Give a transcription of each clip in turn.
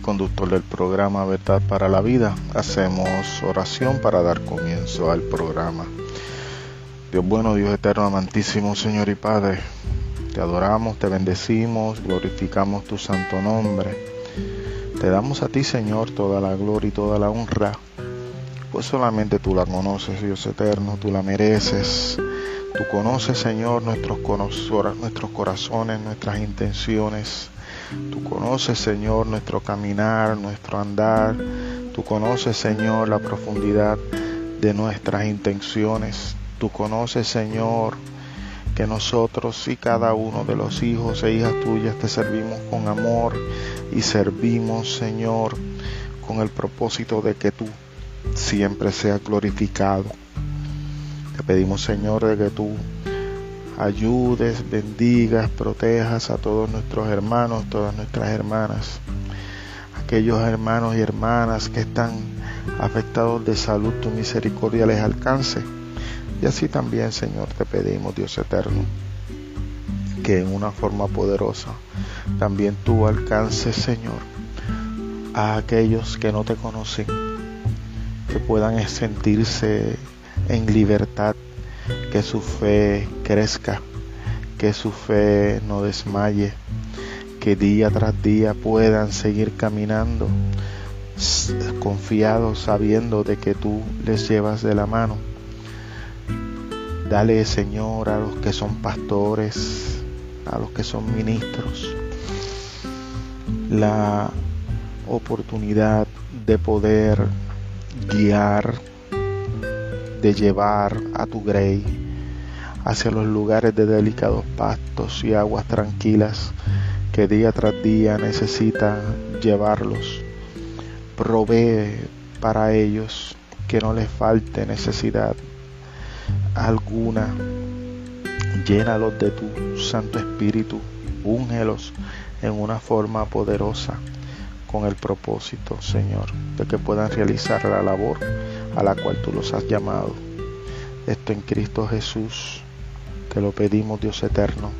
conductor del programa Verdad para la Vida. Hacemos oración para dar comienzo al programa. Dios bueno, Dios eterno, amantísimo Señor y Padre, te adoramos, te bendecimos, glorificamos tu santo nombre. Te damos a ti, Señor, toda la gloria y toda la honra, pues solamente tú la conoces, Dios eterno, tú la mereces. Tú conoces, Señor, nuestros, nuestros corazones, nuestras intenciones. Tú conoces, Señor, nuestro caminar, nuestro andar. Tú conoces, Señor, la profundidad de nuestras intenciones. Tú conoces, Señor, que nosotros y cada uno de los hijos e hijas tuyas te servimos con amor y servimos, Señor, con el propósito de que tú siempre seas glorificado. Te pedimos, Señor, de que tú ayudes, bendigas, protejas a todos nuestros hermanos, todas nuestras hermanas, aquellos hermanos y hermanas que están afectados de salud, tu misericordia les alcance. Y así también, Señor, te pedimos, Dios eterno, que en una forma poderosa también tú alcances, Señor, a aquellos que no te conocen, que puedan sentirse en libertad que su fe crezca, que su fe no desmaye, que día tras día puedan seguir caminando confiados sabiendo de que tú les llevas de la mano. Dale, Señor, a los que son pastores, a los que son ministros, la oportunidad de poder guiar de llevar a tu grey hacia los lugares de delicados pastos y aguas tranquilas que día tras día necesitan llevarlos. Provee para ellos que no les falte necesidad alguna. Llénalos de tu Santo Espíritu, úngelos en una forma poderosa con el propósito, Señor, de que puedan realizar la labor a la cual tú los has llamado. Esto en Cristo Jesús, te lo pedimos Dios eterno,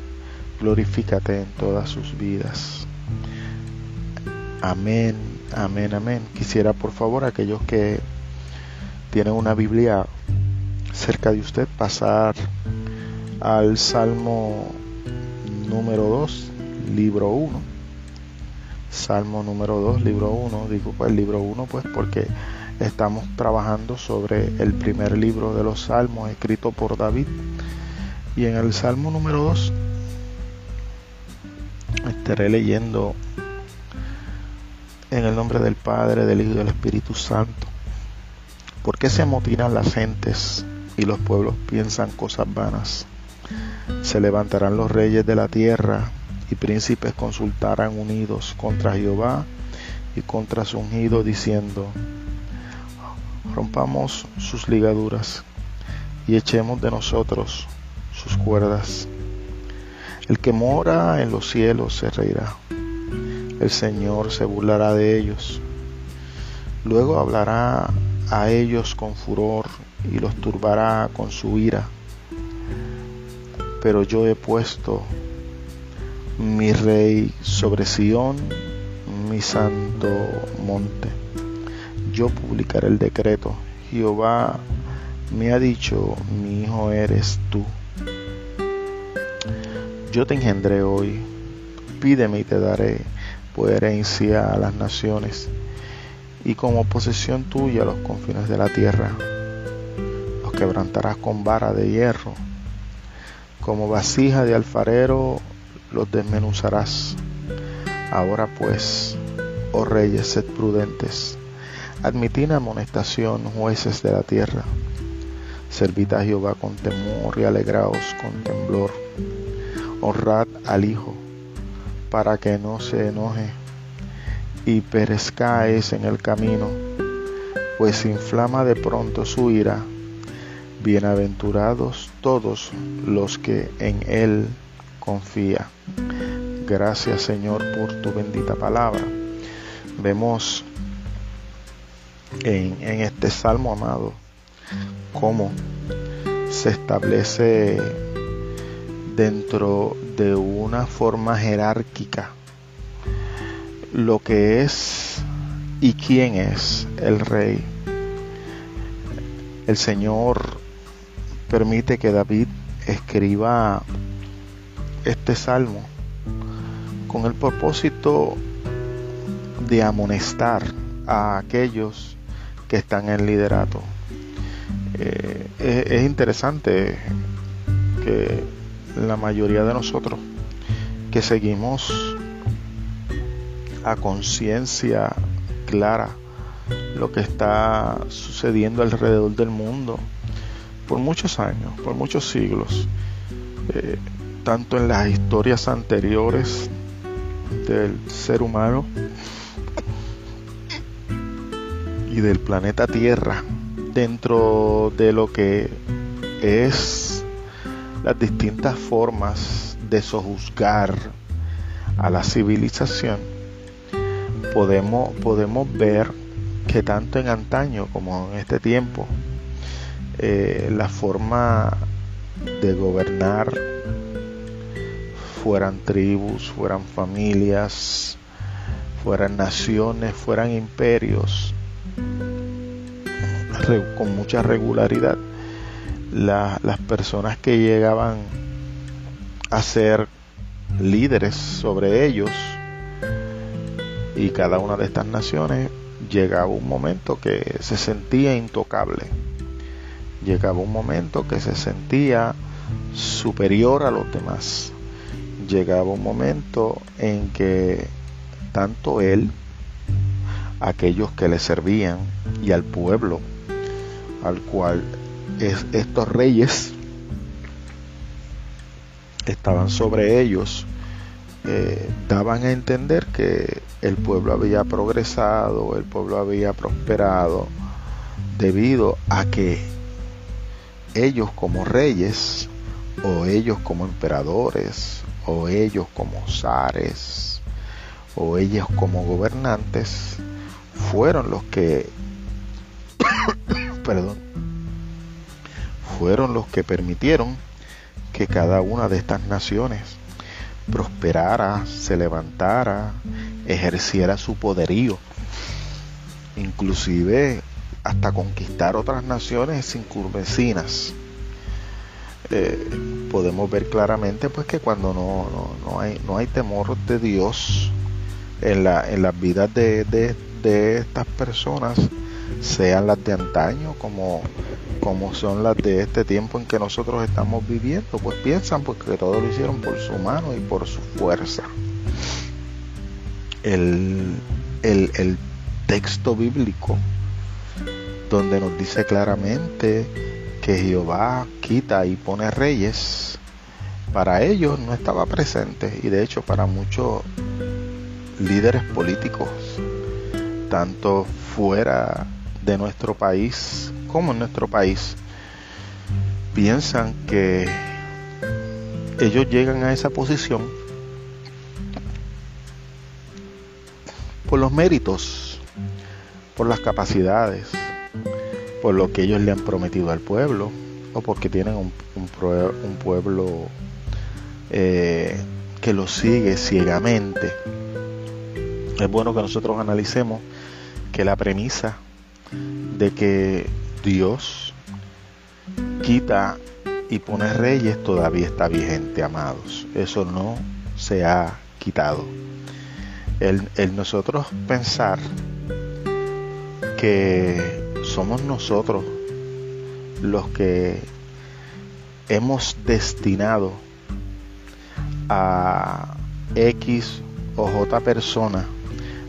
glorifícate en todas sus vidas. Amén, amén, amén. Quisiera por favor aquellos que tienen una Biblia cerca de usted pasar al Salmo número 2, libro 1. Salmo número 2, libro 1. Digo pues libro 1 pues porque Estamos trabajando sobre el primer libro de los Salmos escrito por David. Y en el Salmo número 2 estaré leyendo en el nombre del Padre, del Hijo y del Espíritu Santo. ¿Por qué se amotinan las gentes y los pueblos piensan cosas vanas? Se levantarán los reyes de la tierra y príncipes consultarán unidos contra Jehová y contra su ungido diciendo, rompamos sus ligaduras y echemos de nosotros sus cuerdas. El que mora en los cielos se reirá, el Señor se burlará de ellos. Luego hablará a ellos con furor y los turbará con su ira. Pero yo he puesto mi rey sobre Sión, mi santo monte yo publicaré el decreto. Jehová me ha dicho, mi hijo eres tú. Yo te engendré hoy, pídeme y te daré por herencia a las naciones y como posesión tuya los confines de la tierra. Los quebrantarás con vara de hierro, como vasija de alfarero los desmenuzarás. Ahora pues, oh reyes, sed prudentes Admitid amonestación, jueces de la tierra. Servid a Jehová con temor y alegraos con temblor. Honrad al Hijo, para que no se enoje y perezcáis en el camino, pues inflama de pronto su ira. Bienaventurados todos los que en Él confían. Gracias Señor por tu bendita palabra. Vemos en, este salmo amado, cómo se establece dentro de una forma jerárquica lo que es y quién es el rey. El Señor permite que David escriba este salmo con el propósito de amonestar a aquellos que están en liderato. Eh, es, interesante que la mayoría de nosotros que seguimos a conciencia clara lo que está sucediendo alrededor del mundo por muchos años, por muchos siglos, eh, tanto en las historias anteriores del ser humano y del planeta Tierra dentro de lo que es las distintas formas de sojuzgar a la civilización, podemos, podemos ver que tanto en antaño como en este tiempo, eh, la forma de gobernar fueran tribus, fueran familias, fueran naciones, fueran imperios, con mucha regularidad. las personas que llegaban a ser líderes sobre ellos y cada una de estas naciones llegaba un momento que se sentía intocable llegaba un momento que se sentía superior a los demás llegaba un momento en que tanto él, aquellos que le servían y al pueblo al cual estos reyes estaban sobre ellos, eh, daban a entender que el pueblo había progresado, el pueblo había prosperado, debido a que ellos como reyes, o ellos como emperadores, o ellos como zares, o ellos como gobernantes, fueron los que, perdón, fueron los que permitieron que cada una de estas naciones prosperara, se levantara, ejerciera su poderío, inclusive hasta conquistar otras naciones circunvecinas. Eh, podemos ver claramente pues que cuando no, no, hay, no hay temor de Dios en, la, en las vidas de, de, de estas personas, sean las de antaño como, como son las de este tiempo en que nosotros estamos viviendo, pues piensan pues que todo lo hicieron por su mano y por su fuerza. El, el, el texto bíblico donde nos dice claramente que Jehová quita y pone reyes, para ellos no estaba presente y de hecho para muchos líderes políticos, tanto fuera de nuestro país como en nuestro país, piensan que ellos llegan a esa posición por los méritos, por las capacidades, por lo que ellos le han prometido al pueblo o porque tienen un, pueblo eh, que lo sigue ciegamente. Es bueno que nosotros analicemos que la premisa de que Dios quita y pone reyes todavía está vigente, amados. Eso no se ha quitado. El, nosotros pensar que somos nosotros los que hemos destinado a X o J persona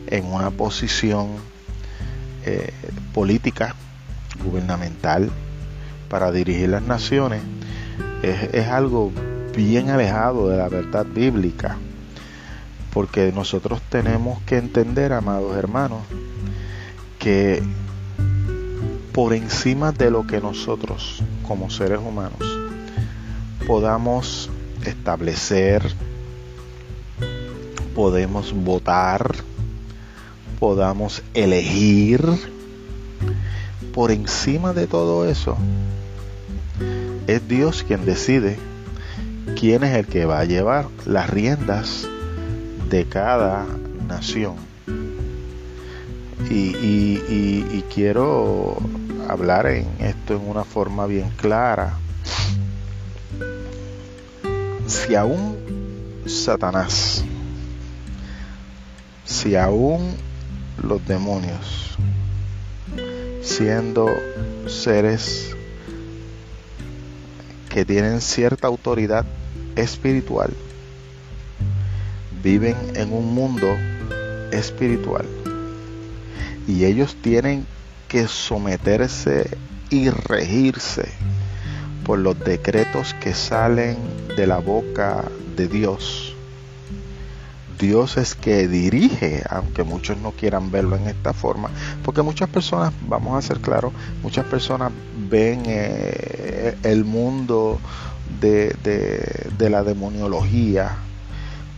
en una posición eh, política, gubernamental, para dirigir las naciones, es, es algo bien alejado de la verdad bíblica, porque nosotros tenemos que entender, amados hermanos, que por encima de lo que nosotros como seres humanos podamos establecer, podemos votar, podamos elegir, por encima de todo eso, es Dios quien decide quién es el que va a llevar las riendas de cada nación y, quiero hablar en esto en una forma bien clara. Si aún Satanás, si aún los demonios, siendo seres que tienen cierta autoridad espiritual, viven en un mundo espiritual y ellos tienen que someterse y regirse por los decretos que salen de la boca de Dios. Dios es que dirige, aunque muchos no quieran verlo en esta forma, porque muchas personas, vamos a ser claros, muchas personas ven eh, el mundo de, de la demoniología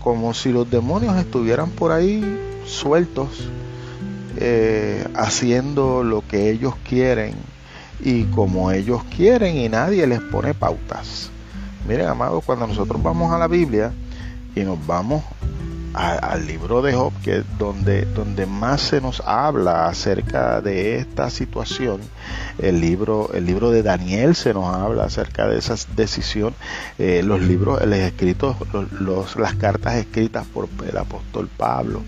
como si los demonios estuvieran por ahí sueltos eh, haciendo lo que ellos quieren y como ellos quieren y nadie les pone pautas. Miren, amados, cuando nosotros vamos a la Biblia y nos vamos al libro de Job, que donde, donde más se nos habla acerca de esta situación, el libro, el libro de Daniel se nos habla acerca de esa decisión, eh, los libros, escritos, las cartas escritas por el apóstol Pablo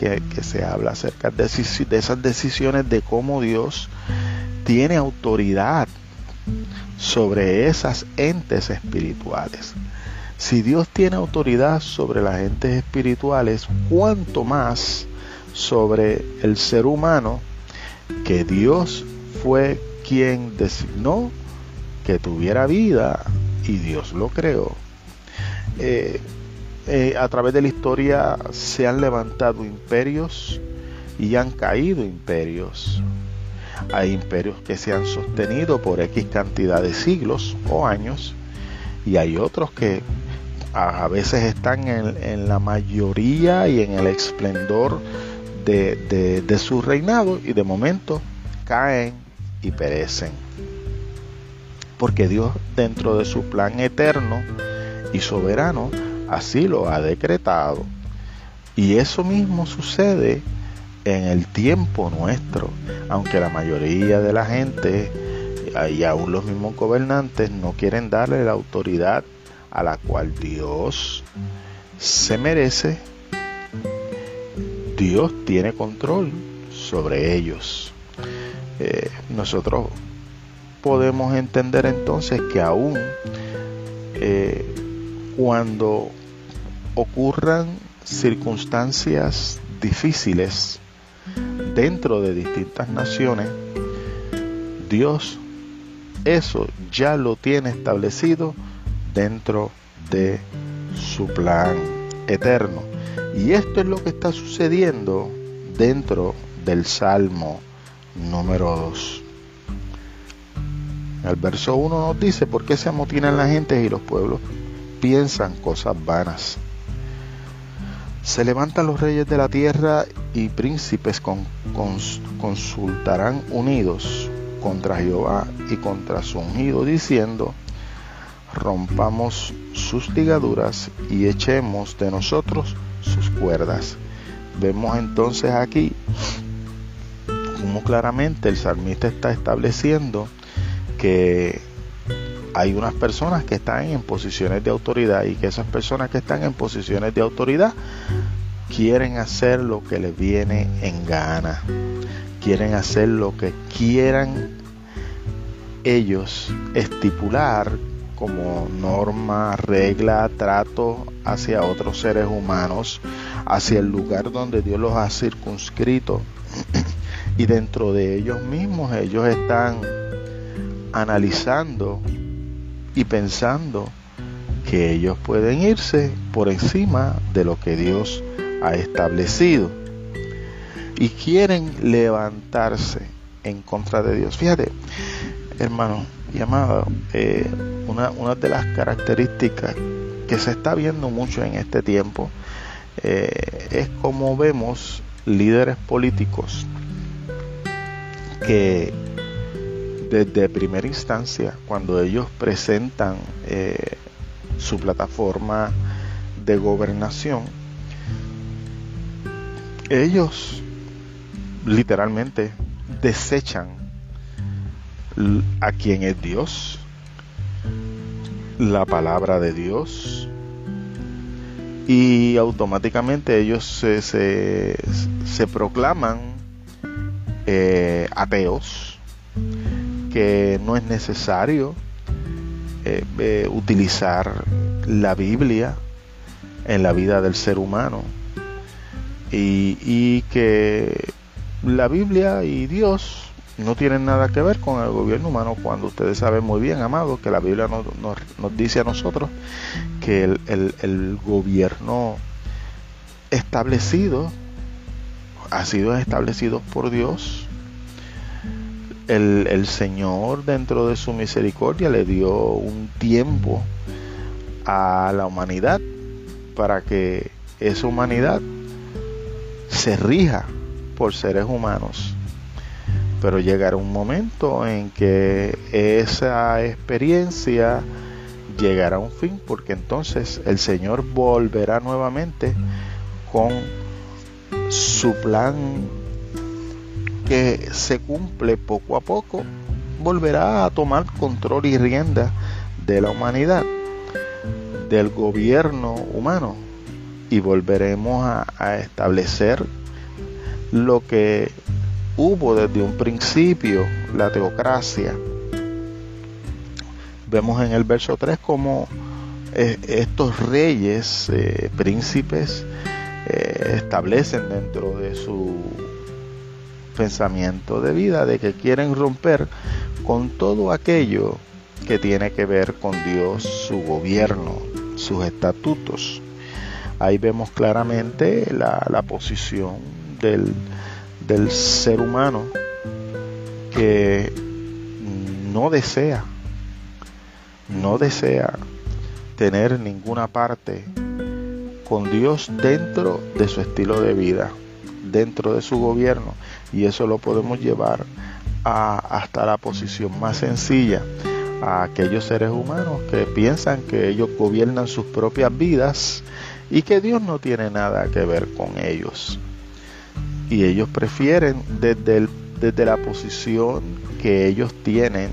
que, se habla acerca de esas decisiones de cómo Dios tiene autoridad sobre esas entes espirituales. Si Dios tiene autoridad sobre las entes espirituales, cuánto más sobre el ser humano que Dios fue quien designó que tuviera vida y Dios lo creó. Eh, eh, a través de la historia se han levantado imperios y han caído imperios. Hay imperios que se han sostenido por X cantidad de siglos o años y hay otros que a veces están en, la mayoría y en el esplendor de, de su reinado y de momento caen y perecen. Porque Dios dentro de su plan eterno y soberano así lo ha decretado. Y eso mismo sucede en el tiempo nuestro, aunque la mayoría de la gente y aún los mismos gobernantes no quieren darle la autoridad a la cual Dios se merece, Dios tiene control sobre ellos. Eh, nosotros podemos entender entonces que aún eh, cuando ocurran circunstancias difíciles dentro de distintas naciones, Dios eso ya lo tiene establecido dentro de su plan eterno. Y esto es lo que está sucediendo dentro del Salmo número 2. El verso 1 nos dice, ¿por qué se amotinan las gentes y los pueblos piensan cosas vanas? Se levantan los reyes de la tierra y príncipes consultarán unidos contra Jehová y contra su ungido, diciendo, rompamos sus ligaduras y echemos de nosotros sus cuerdas. Vemos entonces aquí como claramente el salmista está estableciendo que hay unas personas que están en posiciones de autoridad y que esas personas que están en posiciones de autoridad quieren hacer lo que les viene en gana, quieren hacer lo que quieran ellos estipular como norma, regla, trato hacia otros seres humanos, hacia el lugar donde Dios los ha circunscrito. y dentro de ellos mismos ellos están analizando y pensando que ellos pueden irse por encima de lo que Dios ha establecido y quieren levantarse en contra de Dios. Fíjate, hermano y amado, eh, una, una, de las características que se está viendo mucho en este tiempo eh, es como vemos líderes políticos que desde primera instancia, cuando ellos presentan eh, su plataforma de gobernación, ellos literalmente desechan a quien es Dios, la palabra de Dios, y automáticamente ellos se, se, proclaman eh, ateos, que no es necesario eh, eh, utilizar la Biblia en la vida del ser humano. Y, y que la Biblia y Dios no tienen nada que ver con el gobierno humano cuando ustedes saben muy bien, amados, que la Biblia nos, nos, dice a nosotros que el, el, gobierno establecido ha sido establecido por Dios. El, el, Señor dentro de su misericordia le dio un tiempo a la humanidad para que esa humanidad se rija por seres humanos pero llegará un momento en que esa experiencia llegará a un fin porque entonces el Señor volverá nuevamente con su plan que se cumple poco a poco volverá a tomar control y rienda de la humanidad del gobierno humano y volveremos a, establecer lo que hubo desde un principio la teocracia. Vemos en el verso 3 como eh, estos reyes, eh, príncipes, eh, establecen dentro de su pensamiento de vida de que quieren romper con todo aquello que tiene que ver con Dios, su gobierno, sus estatutos. Ahí vemos claramente la, la posición del, del ser humano que no desea, no desea tener ninguna parte con Dios dentro de su estilo de vida, dentro de su gobierno. Y eso lo podemos llevar a, hasta la posición más sencilla, a aquellos seres humanos que piensan que ellos gobiernan sus propias vidas y que Dios no tiene nada que ver con ellos y ellos prefieren desde, desde la posición que ellos tienen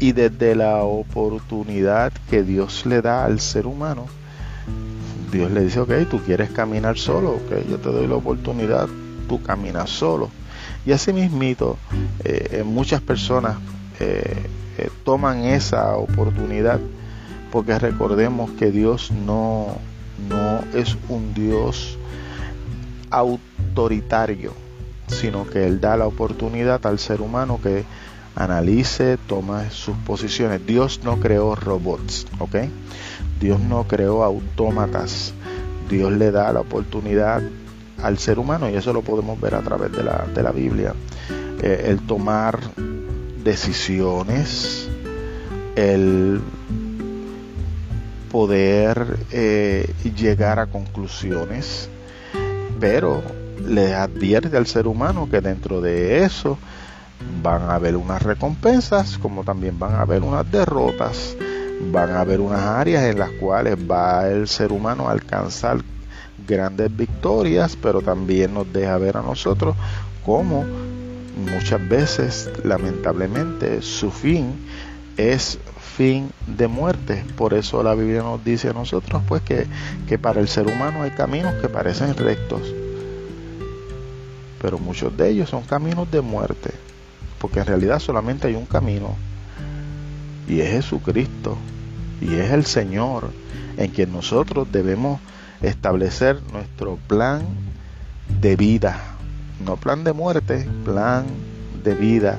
y desde la oportunidad que Dios le da al ser humano. Dios le dice, ok, tú quieres caminar solo, ok, yo te doy la oportunidad, tú caminas solo. Y así eh, eh, muchas personas eh, toman esa oportunidad porque recordemos que Dios no, no es un Dios autoritario, sino que Él da la oportunidad al ser humano que analice, toma sus posiciones. Dios no creó robots, ¿ok? Dios no creó autómatas. Dios le da la oportunidad al ser humano y eso lo podemos ver a través de la, de la Biblia. Eh, el tomar decisiones, el poder eh, llegar a conclusiones, pero le advierte al ser humano que dentro de eso van a haber unas recompensas como también van a haber unas derrotas van a haber unas áreas en las cuales va el ser humano a alcanzar grandes victorias pero también nos deja ver a nosotros cómo muchas veces lamentablemente su fin es de muerte. Por eso la Biblia nos dice a nosotros pues que, que para el ser humano hay caminos que parecen rectos, pero muchos de ellos son caminos de muerte, porque en realidad solamente hay un camino y es Jesucristo y es el Señor en quien nosotros debemos establecer nuestro plan de vida, no plan de muerte, plan de vida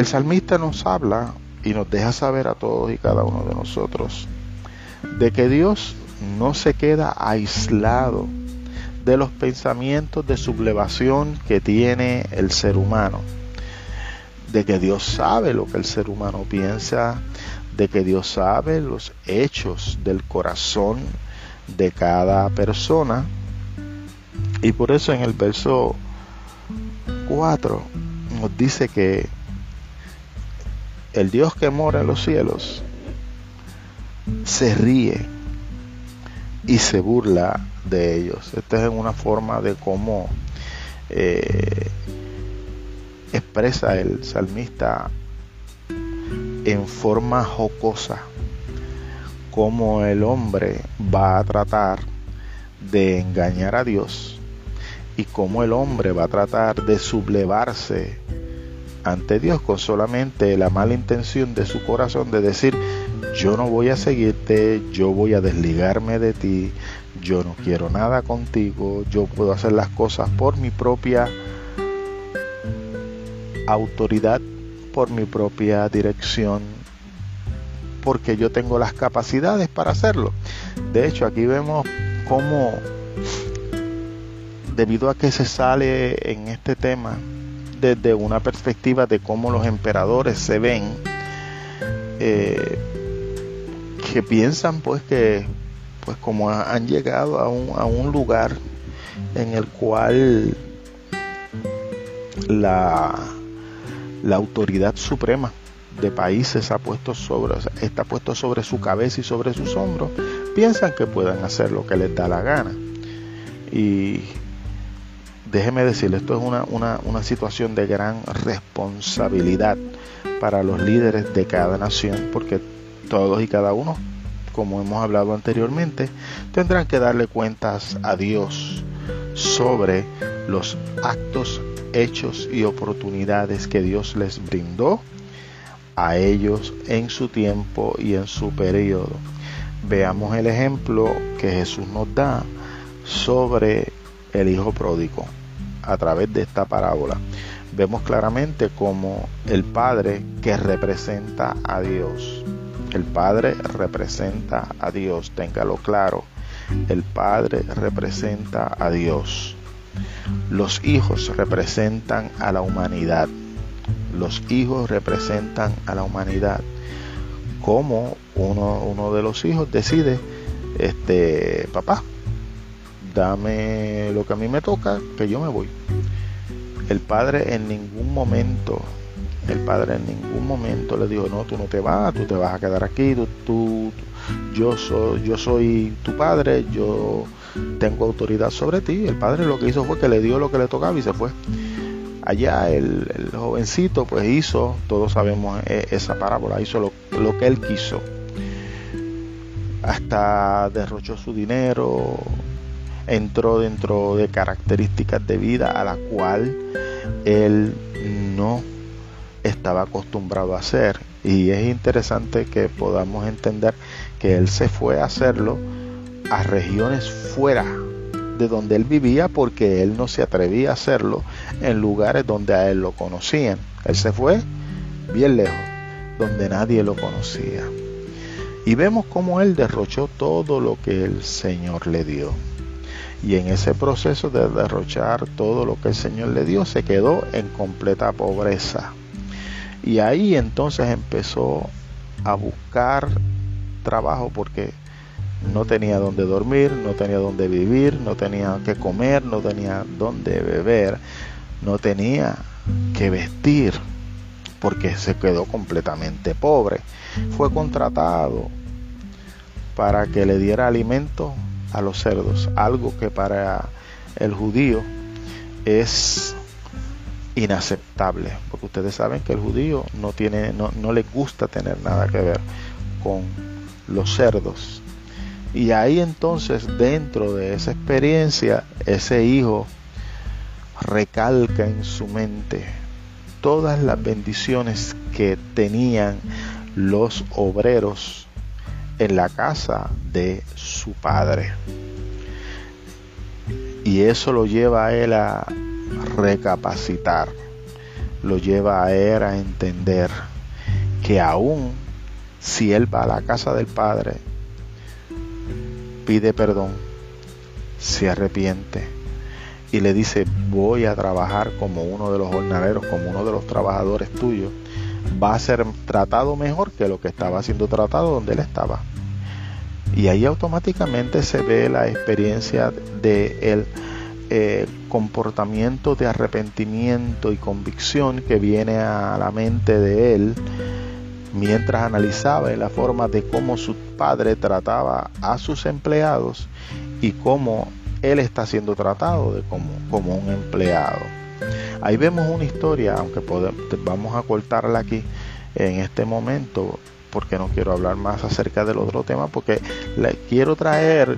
el salmista nos habla y nos deja saber a todos y cada uno de nosotros de que Dios no se queda aislado de los pensamientos de sublevación que tiene el ser humano, de que Dios sabe lo que el ser humano piensa, de que Dios sabe los hechos del corazón de cada persona. Y por eso en el verso 4 nos dice que el Dios que mora en los cielos se ríe y se burla de ellos. Esta es una forma de cómo eh, expresa el salmista en forma jocosa cómo el hombre va a tratar de engañar a Dios y cómo el hombre va a tratar de sublevarse ante Dios con solamente la mala intención de su corazón de decir yo no voy a seguirte, yo voy a desligarme de ti, yo no quiero nada contigo, yo puedo hacer las cosas por mi propia autoridad, por mi propia dirección, porque yo tengo las capacidades para hacerlo. De hecho, aquí vemos cómo, debido a que se sale en este tema desde una perspectiva de cómo los emperadores se ven, eh, que piensan pues que pues como han llegado a un, a un lugar en el cual la, la autoridad suprema de países ha puesto sobre, está puesto sobre su cabeza y sobre sus hombros, piensan que pueden hacer lo que les da la gana. Y déjeme decirle, esto es una, una, una situación de gran responsabilidad para los líderes de cada nación, porque todos y cada uno, como hemos hablado anteriormente, tendrán que darle cuentas a Dios sobre los actos, hechos y oportunidades que Dios les brindó a ellos en su tiempo y en su periodo. Veamos el ejemplo que Jesús nos da sobre el Hijo Pródigo a través de esta parábola. Vemos claramente como el Padre que representa a Dios el Padre representa a Dios, téngalo claro. El Padre representa a Dios. Los hijos representan a la humanidad. Los hijos representan a la humanidad. Como uno, uno de los hijos decide, este, papá, dame lo que a mí me toca, que yo me voy. El padre en ningún momento el padre en ningún momento le dijo, no, tú no te vas, tú te vas a quedar aquí, tú, yo, soy, yo soy tu padre, yo tengo autoridad sobre ti. El padre lo que hizo fue que le dio lo que le tocaba y se fue. Allá el, jovencito pues hizo, todos sabemos e, esa parábola, hizo lo, lo que él quiso. Hasta derrochó su dinero, entró dentro de características de vida a la cual él no estaba acostumbrado a hacer. Y es interesante que podamos entender que él se fue a hacerlo a regiones fuera de donde él vivía porque él no se atrevía a hacerlo en lugares donde a él lo conocían. Él se fue bien lejos, donde nadie lo conocía. Y vemos cómo él derrochó todo lo que el Señor le dio. Y en ese proceso de derrochar todo lo que el Señor le dio, se quedó en completa pobreza. Y ahí entonces empezó a buscar trabajo porque no tenía dónde dormir, no tenía dónde vivir, no tenía que comer, no tenía dónde beber, no tenía que vestir porque se quedó completamente pobre. Fue contratado para que le diera alimento a los cerdos, algo que para el judío es inaceptable, porque ustedes saben que el judío no tiene, no, no le gusta tener nada que ver con los cerdos. Y ahí entonces, dentro de esa experiencia, ese hijo recalca en su mente todas las bendiciones que tenían los obreros en la casa de su padre. Y eso lo lleva a él a recapacitar, lo lleva a él a entender que aún si él va a la casa del Padre, pide perdón, se arrepiente y le dice voy a trabajar como uno de los jornaleros, como uno de los trabajadores tuyos, va a ser tratado mejor que lo que estaba siendo tratado donde él estaba. Y ahí automáticamente se ve la experiencia de él eh, comportamiento de arrepentimiento y convicción que viene a la mente de él mientras analizaba la forma de cómo su padre trataba a sus empleados y cómo él está siendo tratado de como, como un empleado. Ahí vemos una historia, aunque podemos, vamos a cortarla aquí en este momento, porque no quiero hablar más acerca del otro tema, porque le quiero traer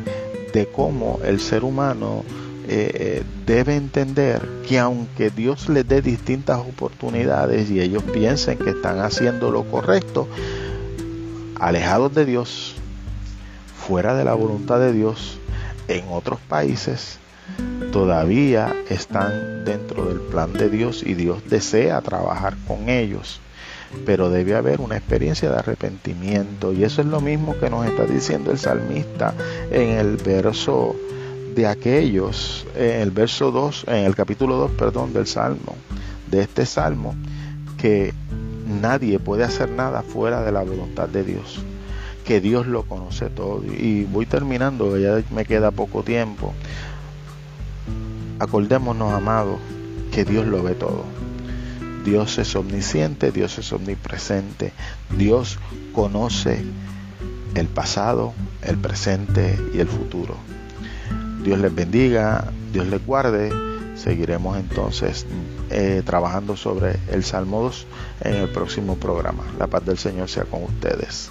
de cómo el ser humano eh, eh, debe entender que aunque Dios les dé distintas oportunidades y ellos piensen que están haciendo lo correcto, alejados de Dios, fuera de la voluntad de Dios, en otros países, todavía están dentro del plan de Dios y Dios desea trabajar con ellos. Pero debe haber una experiencia de arrepentimiento y eso es lo mismo que nos está diciendo el salmista en el verso de aquellos, en el verso 2, en el capítulo 2, perdón, del salmo, de este salmo, que nadie puede hacer nada fuera de la voluntad de Dios, que Dios lo conoce todo. Y voy terminando, ya me queda poco tiempo. Acordémonos, amados, que Dios lo ve todo. Dios es omnisciente, Dios es omnipresente, Dios conoce el pasado, el presente y el futuro. Dios les bendiga, Dios les guarde. Seguiremos entonces eh, trabajando sobre el Salmo 2 en el próximo programa. La paz del Señor sea con ustedes.